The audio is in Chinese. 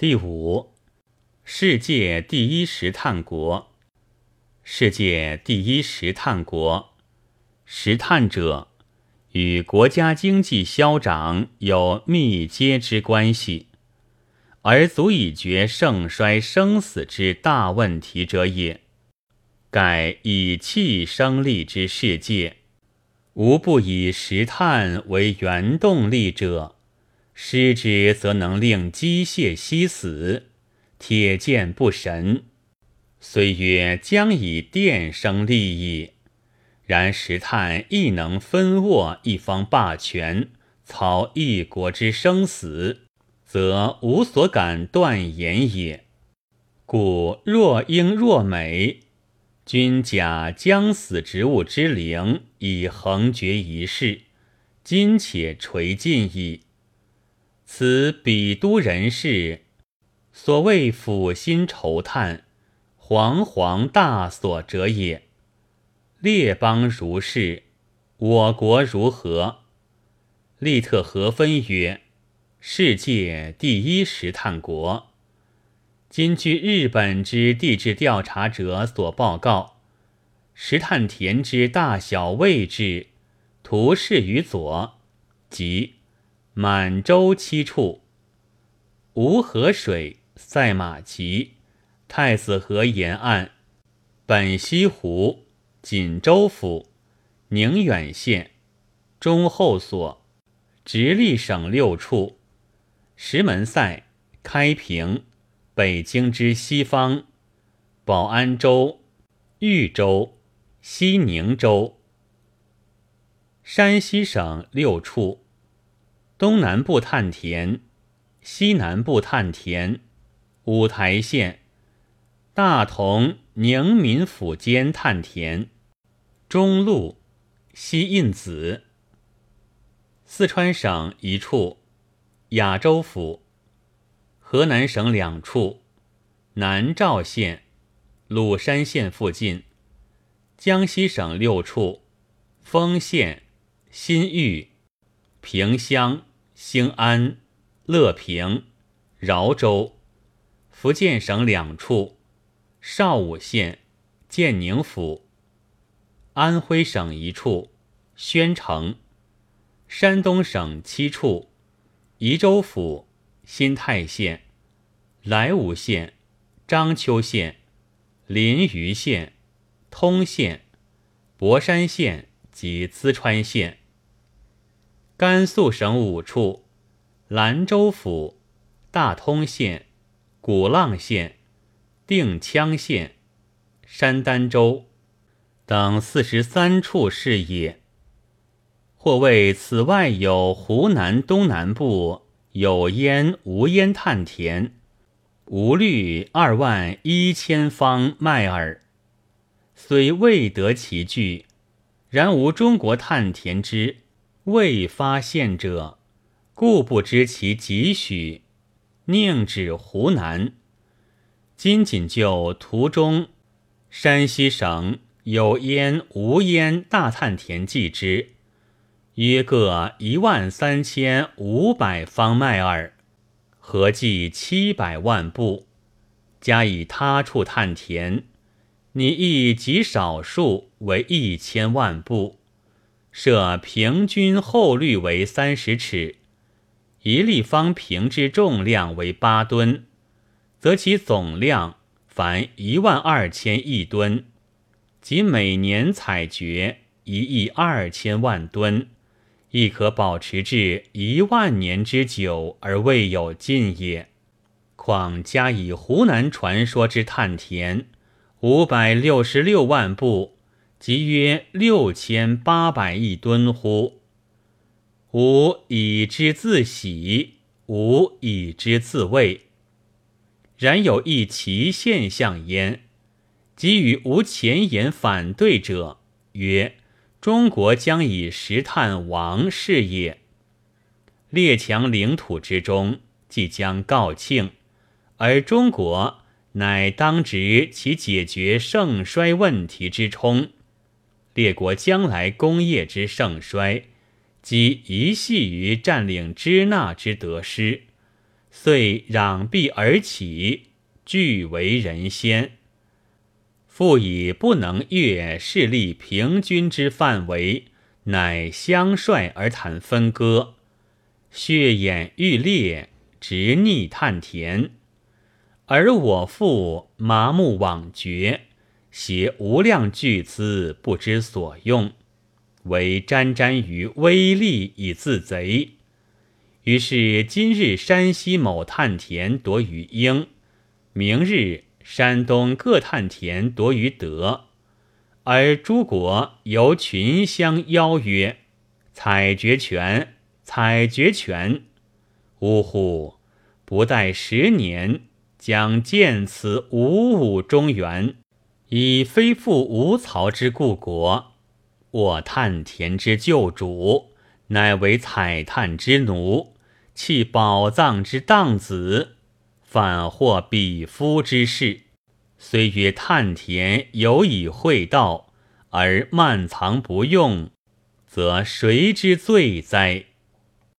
第五，世界第一石炭国。世界第一石炭国，石炭者与国家经济消长有密接之关系，而足以决盛衰生死之大问题者也。盖以气生力之世界，无不以石炭为原动力者。失之，则能令机械息死，铁剑不神。虽曰将以电生利益，然石炭亦能分握一方霸权，操一国之生死，则无所敢断言也。故若英若美，君假将死植物之灵，以横绝一世，今且垂尽矣。此彼都人士所谓抚心愁叹、惶惶大所者也。列邦如是，我国如何？利特何分曰：世界第一石炭国。今据日本之地质调查者所报告，石炭田之大小位置，图示于左，即。满洲七处，吴河水、赛马旗、太子河沿岸、本溪湖、锦州府、宁远县、中后所、直隶省六处，石门塞、开平、北京之西方、保安州、豫州、西宁州，山西省六处。东南部探田，西南部探田，五台县，大同宁民府间探田，中路，西印子。四川省一处，雅州府，河南省两处，南赵县，鲁山县附近，江西省六处，丰县、新峪、萍乡。兴安、乐平、饶州，福建省两处；邵武县、建宁府；安徽省一处；宣城；山东省七处；宜州府、新泰县、莱芜县、章丘县、临榆县、通县、博山县及淄川县。甘肃省五处：兰州府、大通县、古浪县、定羌县、山丹州等四十三处是也。或谓此外有湖南东南部有烟无烟炭田，无虑二万一千方麦耳。虽未得其据，然无中国炭田之。未发现者，故不知其几许。宁指湖南。今仅就图中山西省有烟无烟大炭田计之，约各一万三千五百方麦耳，合计七百万步。加以他处炭田，你亦极少数为一千万步。设平均厚率为三十尺，一立方平之重量为八吨，则其总量凡一万二千亿吨，即每年采掘一亿二千万吨，亦可保持至一万年之久而未有尽也。况加以湖南传说之探田五百六十六万步。即约六千八百亿吨乎？吾以之自喜，吾以之自慰。然有一奇现象焉，即与吾前言反对者，曰：中国将以石炭亡是也。列强领土之中，即将告罄，而中国乃当值其解决盛衰问题之冲。列国将来工业之盛衰，即一系于占领支那之得失，遂攘臂而起，俱为人先。复以不能越势力平均之范围，乃相率而谈分割，血眼欲裂，直逆探田。而我父麻木枉绝，携无量巨资不知所用，唯沾沾于威力以自贼。于是今日山西某探田夺于英，明日山东各探田夺于德，而诸国由群相邀曰：“采决权，采决权！”呜呼！不待十年。将见此五五中原，以非复吴曹之故国，我探田之旧主，乃为采炭之奴，弃宝藏之荡子，反获鄙夫之事。虽曰探田有以会道，而漫藏不用，则谁之罪哉？